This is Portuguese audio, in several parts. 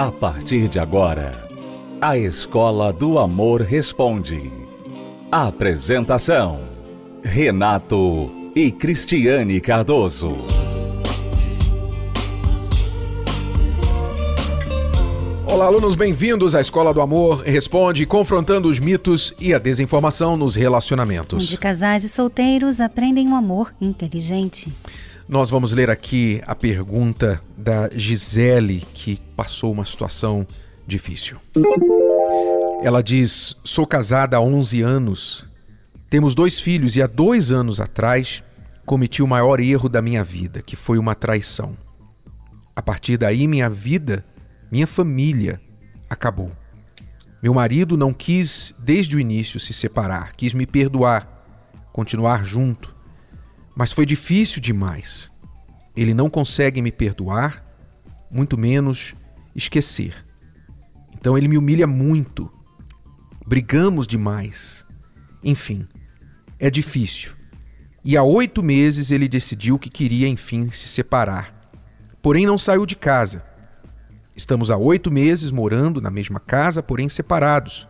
A partir de agora, a Escola do Amor Responde. Apresentação: Renato e Cristiane Cardoso. Olá, alunos, bem-vindos à Escola do Amor Responde, confrontando os mitos e a desinformação nos relacionamentos. Onde casais e solteiros aprendem um amor inteligente. Nós vamos ler aqui a pergunta da Gisele, que passou uma situação difícil. Ela diz: Sou casada há 11 anos, temos dois filhos e há dois anos atrás cometi o maior erro da minha vida, que foi uma traição. A partir daí, minha vida, minha família acabou. Meu marido não quis, desde o início, se separar, quis me perdoar, continuar junto mas foi difícil demais. Ele não consegue me perdoar, muito menos esquecer. Então ele me humilha muito. Brigamos demais. Enfim, é difícil. E há oito meses ele decidiu que queria, enfim, se separar. Porém, não saiu de casa. Estamos há oito meses morando na mesma casa, porém separados,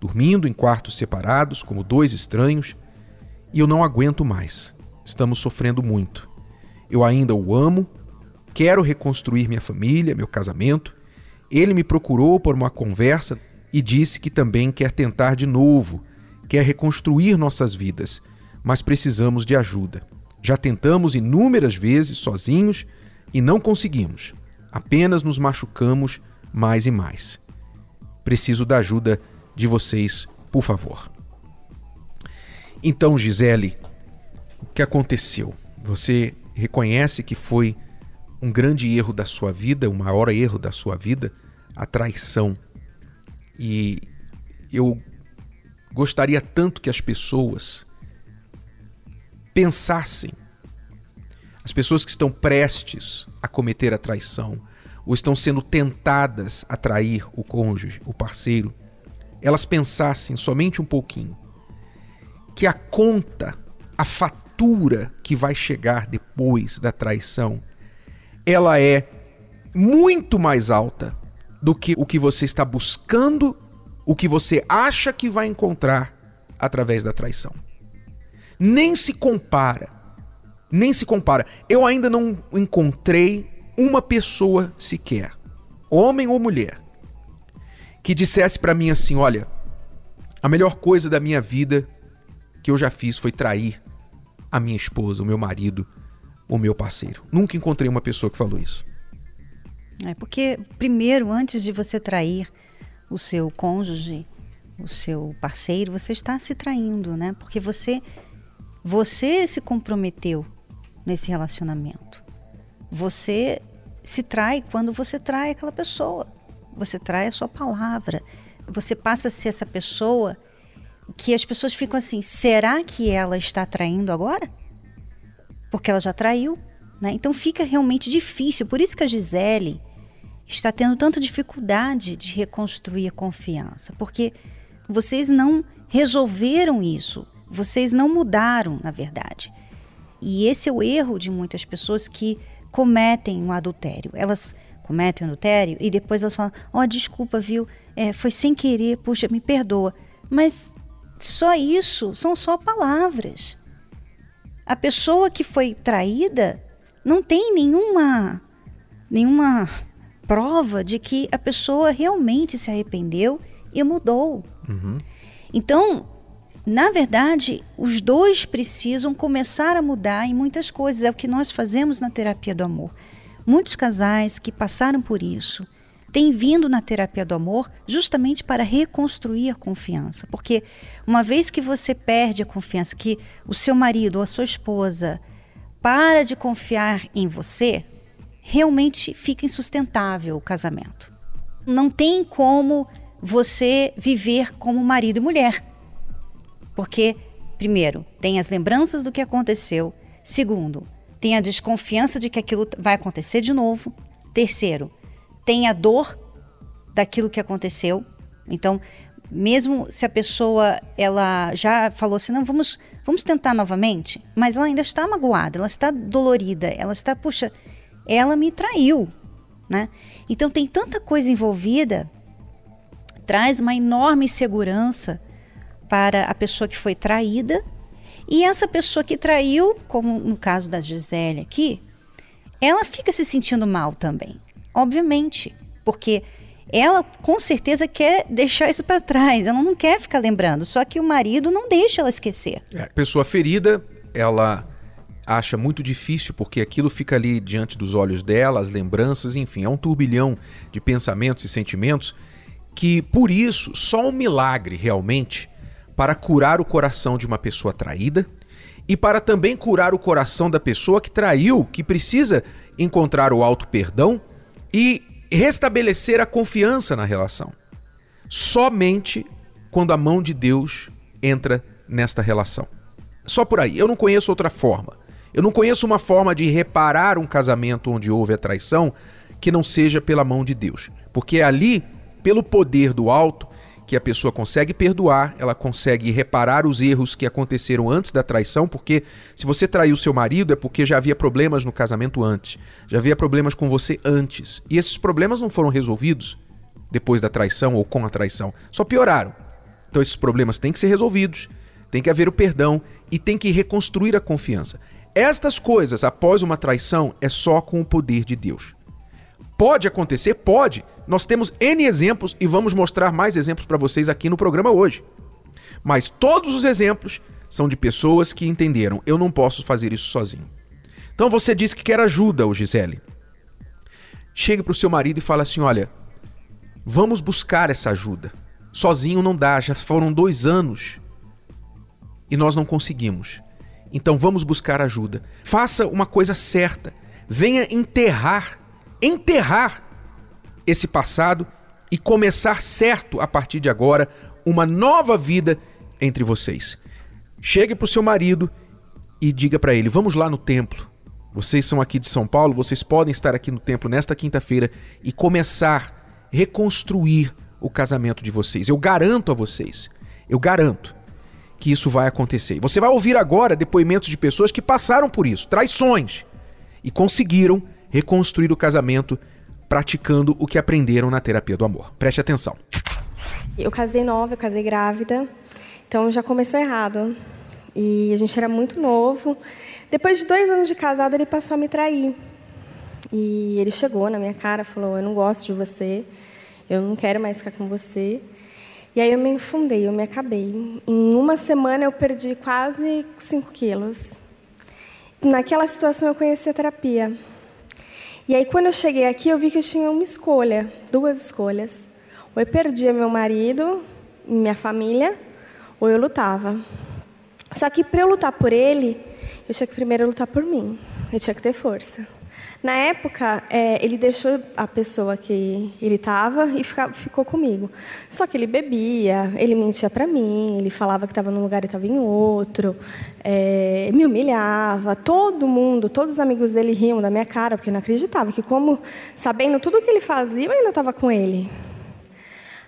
dormindo em quartos separados, como dois estranhos, e eu não aguento mais. Estamos sofrendo muito. Eu ainda o amo, quero reconstruir minha família, meu casamento. Ele me procurou por uma conversa e disse que também quer tentar de novo, quer reconstruir nossas vidas, mas precisamos de ajuda. Já tentamos inúmeras vezes sozinhos e não conseguimos. Apenas nos machucamos mais e mais. Preciso da ajuda de vocês, por favor. Então, Gisele, que aconteceu? Você reconhece que foi um grande erro da sua vida, o maior erro da sua vida, a traição. E eu gostaria tanto que as pessoas pensassem, as pessoas que estão prestes a cometer a traição, ou estão sendo tentadas a trair o cônjuge, o parceiro, elas pensassem somente um pouquinho que a conta, a fatura, fatura que vai chegar depois da traição, ela é muito mais alta do que o que você está buscando, o que você acha que vai encontrar através da traição. Nem se compara. Nem se compara. Eu ainda não encontrei uma pessoa sequer, homem ou mulher, que dissesse para mim assim: olha, a melhor coisa da minha vida que eu já fiz foi trair a minha esposa, o meu marido, o meu parceiro. Nunca encontrei uma pessoa que falou isso. É porque, primeiro, antes de você trair o seu cônjuge, o seu parceiro, você está se traindo, né? Porque você, você se comprometeu nesse relacionamento. Você se trai quando você trai aquela pessoa. Você trai a sua palavra. Você passa a ser essa pessoa que as pessoas ficam assim: será que ela está traindo agora? Porque ela já traiu, né? Então fica realmente difícil. Por isso que a Gisele está tendo tanta dificuldade de reconstruir a confiança, porque vocês não resolveram isso, vocês não mudaram, na verdade. E esse é o erro de muitas pessoas que cometem um adultério. Elas cometem um adultério e depois elas falam: Ó, oh, desculpa, viu? É, foi sem querer, puxa, me perdoa. Mas só isso são só palavras. A pessoa que foi traída não tem nenhuma nenhuma prova de que a pessoa realmente se arrependeu e mudou. Uhum. Então, na verdade, os dois precisam começar a mudar em muitas coisas. É o que nós fazemos na terapia do amor. Muitos casais que passaram por isso tem vindo na terapia do amor justamente para reconstruir a confiança. Porque uma vez que você perde a confiança, que o seu marido ou a sua esposa para de confiar em você, realmente fica insustentável o casamento. Não tem como você viver como marido e mulher. Porque, primeiro, tem as lembranças do que aconteceu. Segundo, tem a desconfiança de que aquilo vai acontecer de novo. Terceiro, tem a dor daquilo que aconteceu. Então, mesmo se a pessoa ela já falou assim, não, vamos, vamos tentar novamente, mas ela ainda está magoada, ela está dolorida, ela está, puxa, ela me traiu. né? Então tem tanta coisa envolvida, traz uma enorme insegurança para a pessoa que foi traída e essa pessoa que traiu, como no caso da Gisele aqui, ela fica se sentindo mal também, obviamente, porque ela com certeza quer deixar isso para trás, ela não quer ficar lembrando, só que o marido não deixa ela esquecer. É, pessoa ferida, ela acha muito difícil porque aquilo fica ali diante dos olhos dela, as lembranças, enfim, é um turbilhão de pensamentos e sentimentos que por isso só um milagre realmente para curar o coração de uma pessoa traída e para também curar o coração da pessoa que traiu, que precisa encontrar o alto perdão e restabelecer a confiança na relação. Somente quando a mão de Deus entra nesta relação. Só por aí. Eu não conheço outra forma. Eu não conheço uma forma de reparar um casamento onde houve a traição que não seja pela mão de Deus. Porque é ali, pelo poder do alto, que a pessoa consegue perdoar, ela consegue reparar os erros que aconteceram antes da traição, porque se você traiu seu marido é porque já havia problemas no casamento antes, já havia problemas com você antes, e esses problemas não foram resolvidos depois da traição ou com a traição, só pioraram. Então esses problemas têm que ser resolvidos, tem que haver o perdão e tem que reconstruir a confiança. Estas coisas após uma traição é só com o poder de Deus. Pode acontecer? Pode. Nós temos N exemplos e vamos mostrar mais exemplos para vocês aqui no programa hoje. Mas todos os exemplos são de pessoas que entenderam: eu não posso fazer isso sozinho. Então você diz que quer ajuda, o Gisele. Chegue para o seu marido e fala assim: olha, vamos buscar essa ajuda. Sozinho não dá, já foram dois anos e nós não conseguimos. Então vamos buscar ajuda. Faça uma coisa certa. Venha enterrar enterrar esse passado e começar certo a partir de agora uma nova vida entre vocês. Chegue para o seu marido e diga para ele: vamos lá no templo. Vocês são aqui de São Paulo, vocês podem estar aqui no templo nesta quinta-feira e começar a reconstruir o casamento de vocês. Eu garanto a vocês, eu garanto que isso vai acontecer. Você vai ouvir agora depoimentos de pessoas que passaram por isso, traições, e conseguiram reconstruir o casamento praticando o que aprenderam na terapia do amor. Preste atenção. Eu casei nova, eu casei grávida, então já começou errado. E a gente era muito novo. Depois de dois anos de casado, ele passou a me trair. E ele chegou na minha cara, falou: Eu não gosto de você, eu não quero mais ficar com você. E aí eu me infundei, eu me acabei. Em uma semana eu perdi quase 5 quilos. Naquela situação eu conheci a terapia. E aí, quando eu cheguei aqui, eu vi que eu tinha uma escolha, duas escolhas. Ou eu perdia meu marido, minha família, ou eu lutava. Só que para eu lutar por ele, eu tinha que primeiro lutar por mim. Eu tinha que ter força. Na época, é, ele deixou a pessoa que ele estava e fica, ficou comigo. Só que ele bebia, ele mentia para mim, ele falava que estava num lugar e estava em outro, é, me humilhava. Todo mundo, todos os amigos dele riam da minha cara, porque não acreditava que, como sabendo tudo o que ele fazia, eu ainda estava com ele.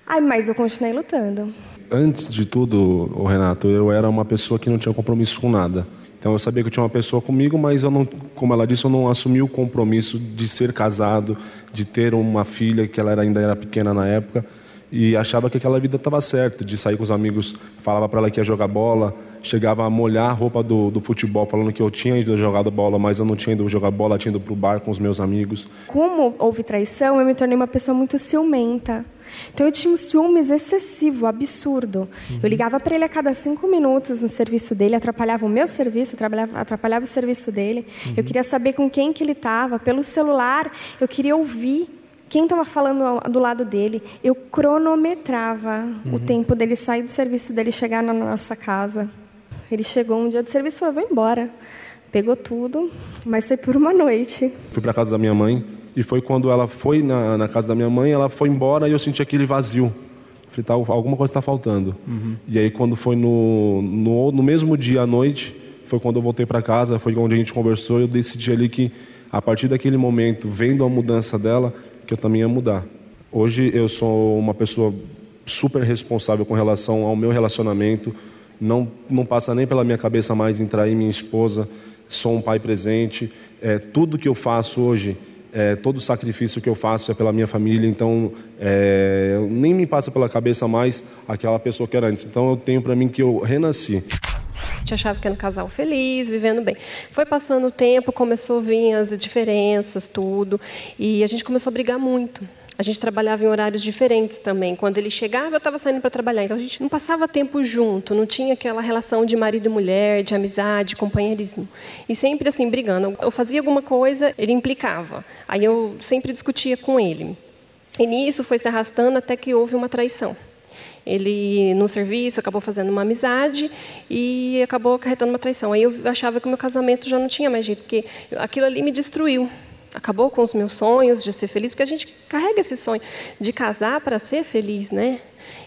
Ai, mas eu continuei lutando. Antes de tudo, Renato, eu era uma pessoa que não tinha compromisso com nada. Então eu sabia que eu tinha uma pessoa comigo, mas eu não, como ela disse, eu não assumi o compromisso de ser casado, de ter uma filha que ela ainda era pequena na época e achava que aquela vida estava certa, de sair com os amigos, falava para ela que ia jogar bola, chegava a molhar a roupa do, do futebol, falando que eu tinha ido jogar bola, mas eu não tinha ido jogar bola, tinha ido para o bar com os meus amigos. Como houve traição, eu me tornei uma pessoa muito ciumenta. Então eu tinha um ciúmes excessivo, absurdo. Uhum. Eu ligava para ele a cada cinco minutos no serviço dele, atrapalhava o meu serviço, atrapalhava, atrapalhava o serviço dele. Uhum. Eu queria saber com quem que ele estava. Pelo celular, eu queria ouvir quem estava falando do lado dele. Eu cronometrava uhum. o tempo dele sair do serviço dele chegar na nossa casa. Ele chegou um dia do serviço e falou: vou embora. Pegou tudo, mas foi por uma noite. Fui para casa da minha mãe, e foi quando ela foi na, na, casa da minha mãe, ela foi embora e eu senti aquele vazio. Falei, tá, alguma coisa está faltando. Uhum. E aí, quando foi no, no, no, mesmo dia à noite, foi quando eu voltei para casa, foi onde a gente conversou e eu decidi ali que, a partir daquele momento, vendo a mudança dela, que eu também ia mudar. Hoje eu sou uma pessoa super responsável com relação ao meu relacionamento. Não, não passa nem pela minha cabeça mais em trair minha esposa. Sou um pai presente. É, tudo que eu faço hoje é, todo o sacrifício que eu faço é pela minha família, então é, nem me passa pela cabeça mais aquela pessoa que era antes. Então eu tenho para mim que eu renasci. A gente achava que era um casal feliz, vivendo bem. Foi passando o tempo, começou a vir as diferenças, tudo, e a gente começou a brigar muito. A gente trabalhava em horários diferentes também. Quando ele chegava, eu estava saindo para trabalhar. Então a gente não passava tempo junto, não tinha aquela relação de marido e mulher, de amizade, companheirismo. E sempre assim, brigando. Eu fazia alguma coisa, ele implicava. Aí eu sempre discutia com ele. E nisso foi se arrastando até que houve uma traição. Ele, no serviço, acabou fazendo uma amizade e acabou acarretando uma traição. Aí eu achava que o meu casamento já não tinha mais jeito, porque aquilo ali me destruiu acabou com os meus sonhos de ser feliz, porque a gente carrega esse sonho de casar para ser feliz, né?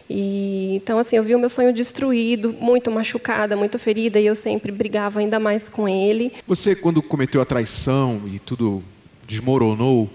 E, então, assim, eu vi o meu sonho destruído, muito machucada, muito ferida, e eu sempre brigava ainda mais com ele. Você, quando cometeu a traição e tudo desmoronou,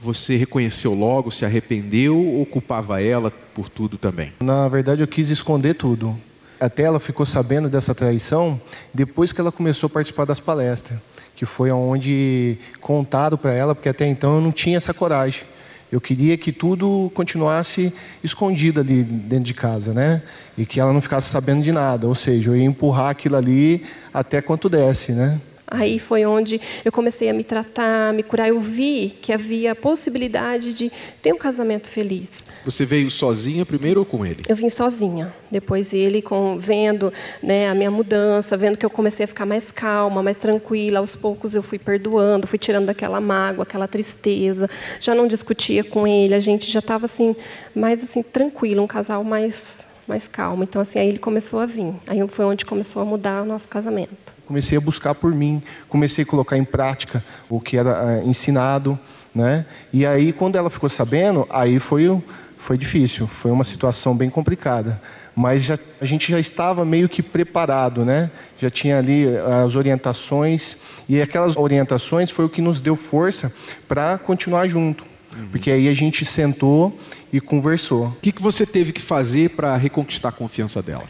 você reconheceu logo, se arrependeu ou culpava ela por tudo também? Na verdade, eu quis esconder tudo. Até ela ficou sabendo dessa traição depois que ela começou a participar das palestras que foi onde contaram para ela, porque até então eu não tinha essa coragem. Eu queria que tudo continuasse escondido ali dentro de casa, né? E que ela não ficasse sabendo de nada. Ou seja, eu ia empurrar aquilo ali até quanto desse, né? Aí foi onde eu comecei a me tratar, me curar. Eu vi que havia a possibilidade de ter um casamento feliz. Você veio sozinha primeiro ou com ele? Eu vim sozinha. Depois ele, com, vendo né, a minha mudança, vendo que eu comecei a ficar mais calma, mais tranquila. Aos poucos eu fui perdoando, fui tirando daquela mágoa, aquela tristeza. Já não discutia com ele. A gente já estava assim mais assim tranquilo, um casal mais mais calmo. Então assim aí ele começou a vir. Aí foi onde começou a mudar o nosso casamento. Comecei a buscar por mim, comecei a colocar em prática o que era uh, ensinado, né? E aí quando ela ficou sabendo, aí foi o foi difícil, foi uma situação bem complicada, mas já, a gente já estava meio que preparado, né? Já tinha ali eh, as orientações e aquelas orientações foi o que nos deu força para continuar junto, uhum. porque aí a gente sentou e conversou. O que, que você teve que fazer para reconquistar a confiança dela?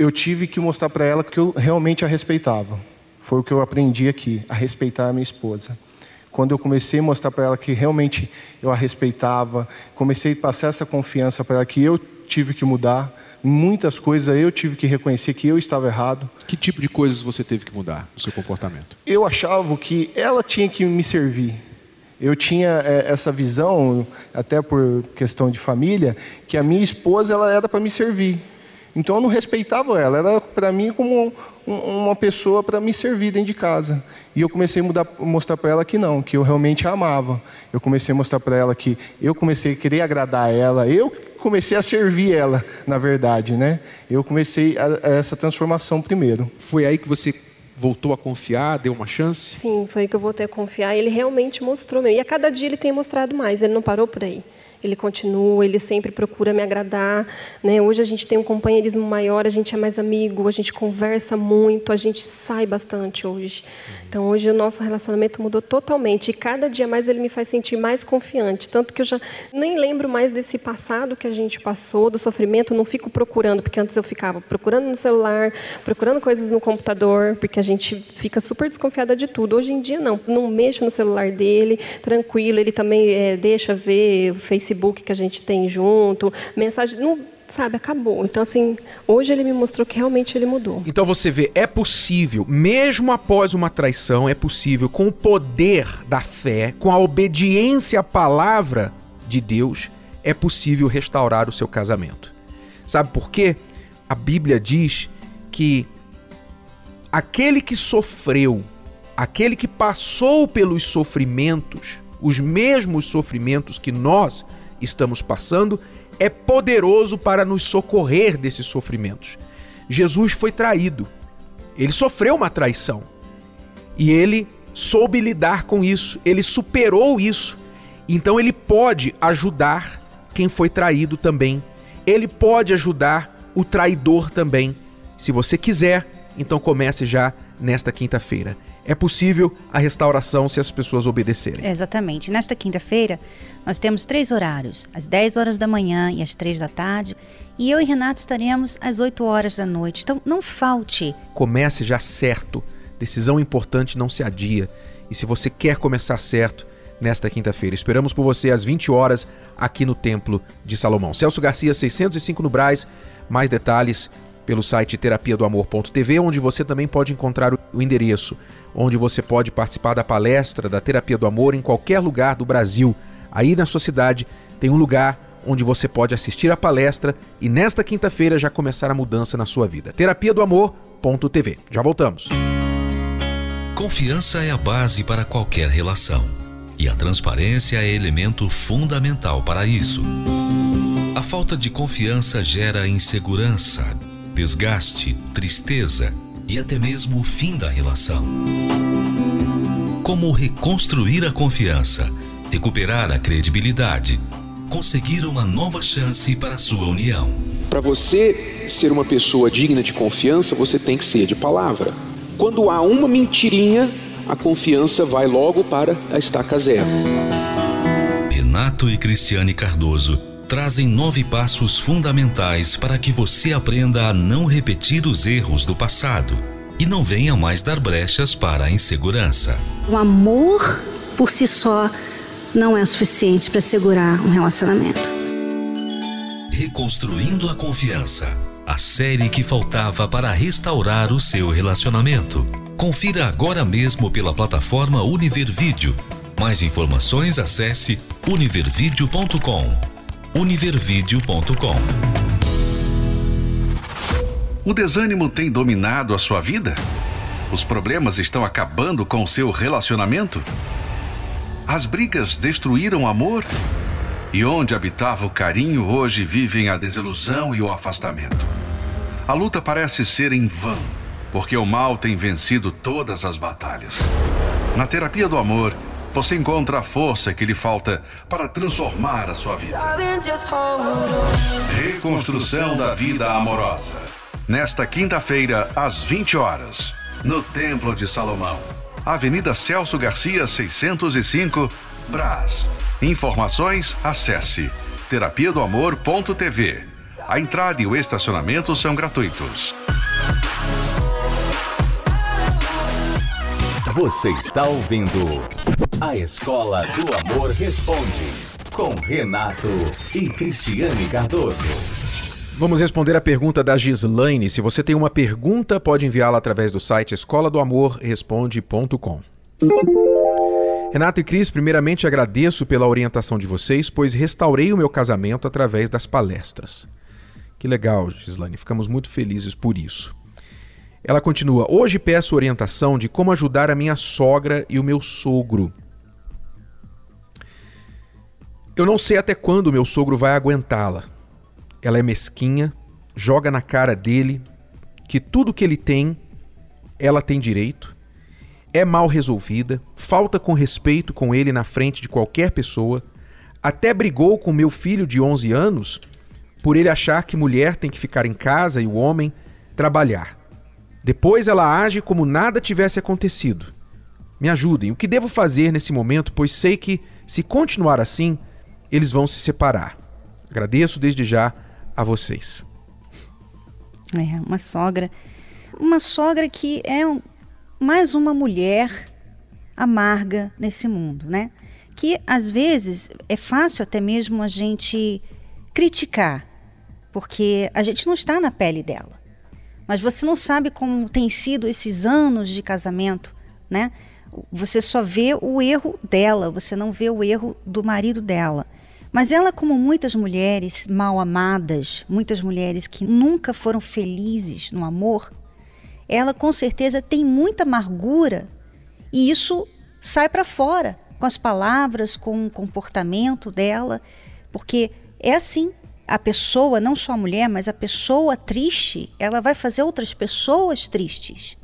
Eu tive que mostrar para ela que eu realmente a respeitava. Foi o que eu aprendi aqui, a respeitar a minha esposa quando eu comecei a mostrar para ela que realmente eu a respeitava, comecei a passar essa confiança para ela que eu tive que mudar, muitas coisas eu tive que reconhecer que eu estava errado. Que tipo de coisas você teve que mudar no seu comportamento? Eu achava que ela tinha que me servir. Eu tinha é, essa visão, até por questão de família, que a minha esposa ela era para me servir. Então eu não respeitava ela, era para mim como um, uma pessoa para me servir dentro de casa. E eu comecei a mudar, mostrar para ela que não, que eu realmente a amava. Eu comecei a mostrar para ela que eu comecei a querer agradar ela, eu comecei a servir ela, na verdade, né? Eu comecei a, a essa transformação primeiro. Foi aí que você voltou a confiar, deu uma chance? Sim, foi aí que eu voltei a confiar. Ele realmente mostrou mesmo. E a cada dia ele tem mostrado mais, ele não parou por aí ele continua, ele sempre procura me agradar. Né? Hoje a gente tem um companheirismo maior, a gente é mais amigo, a gente conversa muito, a gente sai bastante hoje. Então hoje o nosso relacionamento mudou totalmente e cada dia mais ele me faz sentir mais confiante. Tanto que eu já nem lembro mais desse passado que a gente passou, do sofrimento, não fico procurando, porque antes eu ficava procurando no celular, procurando coisas no computador, porque a gente fica super desconfiada de tudo. Hoje em dia não, não mexo no celular dele, tranquilo, ele também é, deixa ver o Facebook que a gente tem junto, mensagem. Não, sabe, acabou. Então, assim, hoje ele me mostrou que realmente ele mudou. Então você vê, é possível, mesmo após uma traição, é possível, com o poder da fé, com a obediência à palavra de Deus, é possível restaurar o seu casamento. Sabe por quê? A Bíblia diz que aquele que sofreu, aquele que passou pelos sofrimentos, os mesmos sofrimentos que nós estamos passando, é poderoso para nos socorrer desses sofrimentos. Jesus foi traído. Ele sofreu uma traição. E ele soube lidar com isso, ele superou isso. Então ele pode ajudar quem foi traído também. Ele pode ajudar o traidor também. Se você quiser, então comece já nesta quinta-feira é possível a restauração se as pessoas obedecerem. Exatamente. Nesta quinta-feira, nós temos três horários: às 10 horas da manhã e às 3 da tarde. E eu e Renato estaremos às 8 horas da noite. Então, não falte. Comece já certo. Decisão importante não se adia. E se você quer começar certo, nesta quinta-feira. Esperamos por você às 20 horas aqui no Templo de Salomão. Celso Garcia, 605 no Braz. Mais detalhes pelo site terapia do amor.tv, onde você também pode encontrar o endereço, onde você pode participar da palestra da Terapia do Amor em qualquer lugar do Brasil. Aí na sua cidade tem um lugar onde você pode assistir a palestra e nesta quinta-feira já começar a mudança na sua vida. Terapia do Amor.tv. Já voltamos. Confiança é a base para qualquer relação e a transparência é elemento fundamental para isso. A falta de confiança gera insegurança, desgaste, tristeza e até mesmo o fim da relação. Como reconstruir a confiança, recuperar a credibilidade, conseguir uma nova chance para a sua união. Para você ser uma pessoa digna de confiança, você tem que ser de palavra. Quando há uma mentirinha, a confiança vai logo para a estaca zero. Renato e Cristiane Cardoso trazem nove passos fundamentais para que você aprenda a não repetir os erros do passado e não venha mais dar brechas para a insegurança. O amor por si só não é o suficiente para segurar um relacionamento. Reconstruindo a confiança. A série que faltava para restaurar o seu relacionamento. Confira agora mesmo pela plataforma Univervídeo. Mais informações acesse univervideo.com univervideo.com. O desânimo tem dominado a sua vida? Os problemas estão acabando com o seu relacionamento? As brigas destruíram o amor? E onde habitava o carinho, hoje vivem a desilusão e o afastamento. A luta parece ser em vão, porque o mal tem vencido todas as batalhas. Na terapia do amor, você encontra a força que lhe falta para transformar a sua vida. Reconstrução da vida amorosa. Nesta quinta-feira, às 20 horas, no Templo de Salomão, Avenida Celso Garcia, 605, Brás. Informações, acesse terapia do amor.tv. A entrada e o estacionamento são gratuitos. Você está ouvindo A Escola do Amor Responde, com Renato e Cristiane Cardoso. Vamos responder a pergunta da Gislaine. Se você tem uma pergunta, pode enviá-la através do site escola do amor responde.com. Renato e Cris, primeiramente agradeço pela orientação de vocês, pois restaurei o meu casamento através das palestras. Que legal, Gislaine, ficamos muito felizes por isso. Ela continua: Hoje peço orientação de como ajudar a minha sogra e o meu sogro. Eu não sei até quando meu sogro vai aguentá-la. Ela é mesquinha, joga na cara dele que tudo que ele tem, ela tem direito, é mal resolvida, falta com respeito com ele na frente de qualquer pessoa, até brigou com meu filho de 11 anos por ele achar que mulher tem que ficar em casa e o homem trabalhar. Depois ela age como nada tivesse acontecido. Me ajudem, o que devo fazer nesse momento, pois sei que, se continuar assim, eles vão se separar. Agradeço desde já a vocês. É, uma sogra. Uma sogra que é um, mais uma mulher amarga nesse mundo, né? Que às vezes é fácil até mesmo a gente criticar, porque a gente não está na pele dela mas você não sabe como tem sido esses anos de casamento, né? Você só vê o erro dela, você não vê o erro do marido dela. Mas ela, como muitas mulheres mal amadas, muitas mulheres que nunca foram felizes no amor, ela com certeza tem muita amargura e isso sai para fora com as palavras, com o comportamento dela, porque é assim a pessoa, não só a mulher, mas a pessoa triste, ela vai fazer outras pessoas tristes.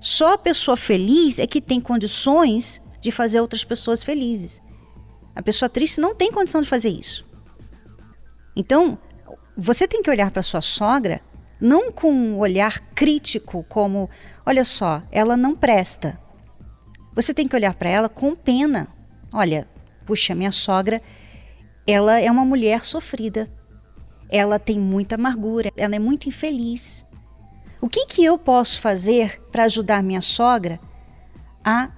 Só a pessoa feliz é que tem condições de fazer outras pessoas felizes. A pessoa triste não tem condição de fazer isso. Então, você tem que olhar para sua sogra não com um olhar crítico, como, olha só, ela não presta. Você tem que olhar para ela com pena. Olha, puxa, minha sogra ela é uma mulher sofrida. Ela tem muita amargura, ela é muito infeliz. O que, que eu posso fazer para ajudar minha sogra a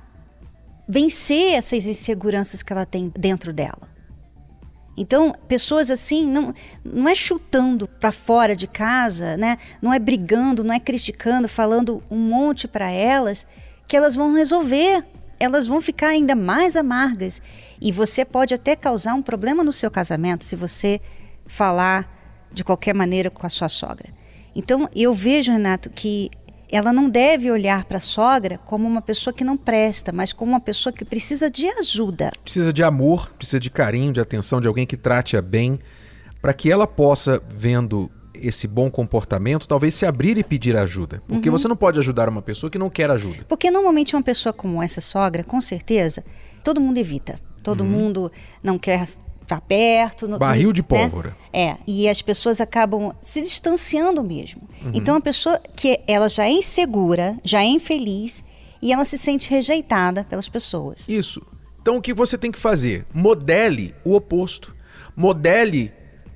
vencer essas inseguranças que ela tem dentro dela. Então, pessoas assim, não, não é chutando para fora de casa, né? não é brigando, não é criticando, falando um monte para elas, que elas vão resolver. Elas vão ficar ainda mais amargas. E você pode até causar um problema no seu casamento se você falar de qualquer maneira com a sua sogra. Então, eu vejo, Renato, que ela não deve olhar para a sogra como uma pessoa que não presta, mas como uma pessoa que precisa de ajuda. Precisa de amor, precisa de carinho, de atenção, de alguém que trate-a bem, para que ela possa, vendo esse bom comportamento, talvez se abrir e pedir ajuda. Porque uhum. você não pode ajudar uma pessoa que não quer ajuda. Porque normalmente uma pessoa como essa sogra, com certeza, todo mundo evita. Todo uhum. mundo não quer tá perto. No, Barril de né? pólvora. Né? É, e as pessoas acabam se distanciando mesmo. Uhum. Então, a pessoa que ela já é insegura, já é infeliz, e ela se sente rejeitada pelas pessoas. Isso. Então, o que você tem que fazer? Modele o oposto. Modele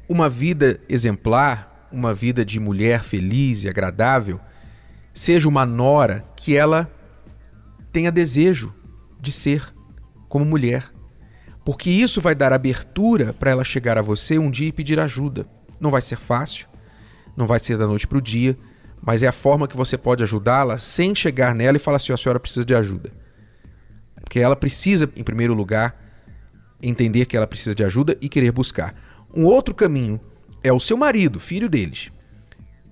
uma vida exemplar, uma vida de mulher feliz e agradável. Seja uma nora que ela tenha desejo de ser como mulher porque isso vai dar abertura para ela chegar a você um dia e pedir ajuda. Não vai ser fácil, não vai ser da noite para o dia, mas é a forma que você pode ajudá-la sem chegar nela e falar assim: a senhora precisa de ajuda. Porque ela precisa, em primeiro lugar, entender que ela precisa de ajuda e querer buscar. Um outro caminho é o seu marido, filho deles.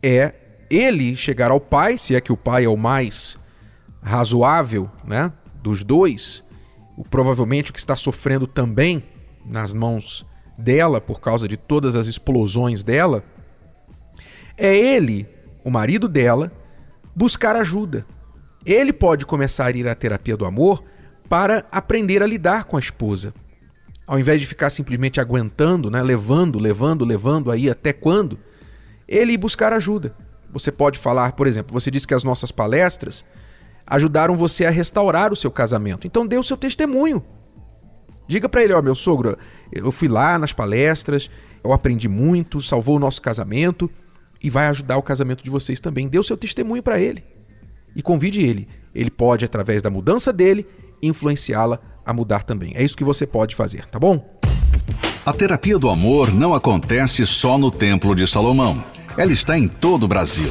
É ele chegar ao pai, se é que o pai é o mais razoável, né, dos dois, o, provavelmente o que está sofrendo também nas mãos dela por causa de todas as explosões dela, é ele, o marido dela, buscar ajuda. Ele pode começar a ir à terapia do amor para aprender a lidar com a esposa. Ao invés de ficar simplesmente aguentando, né, levando, levando, levando aí até quando, ele buscar ajuda. Você pode falar, por exemplo, você disse que as nossas palestras ajudaram você a restaurar o seu casamento. Então dê o seu testemunho. Diga para ele, ó, meu sogro, eu fui lá nas palestras, eu aprendi muito, salvou o nosso casamento e vai ajudar o casamento de vocês também. Dê o seu testemunho para ele e convide ele. Ele pode, através da mudança dele, influenciá-la a mudar também. É isso que você pode fazer, tá bom? A terapia do amor não acontece só no Templo de Salomão. Ela está em todo o Brasil.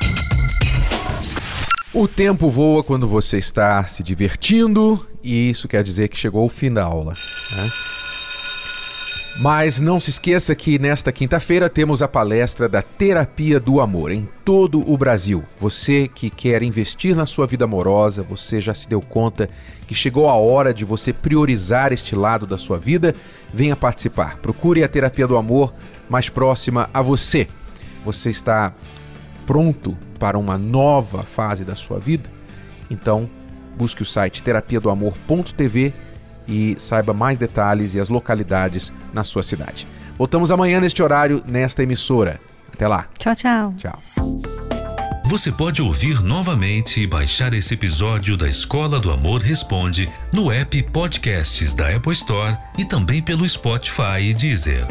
O tempo voa quando você está se divertindo e isso quer dizer que chegou o fim da aula. Né? Mas não se esqueça que nesta quinta-feira temos a palestra da Terapia do Amor em todo o Brasil. Você que quer investir na sua vida amorosa, você já se deu conta que chegou a hora de você priorizar este lado da sua vida? Venha participar. Procure a Terapia do Amor mais próxima a você. Você está pronto para uma nova fase da sua vida? Então, busque o site terapia do amor.tv e saiba mais detalhes e as localidades na sua cidade. Voltamos amanhã neste horário, nesta emissora. Até lá. Tchau, tchau. Tchau. Você pode ouvir novamente e baixar esse episódio da Escola do Amor Responde no app Podcasts da Apple Store e também pelo Spotify e Deezer.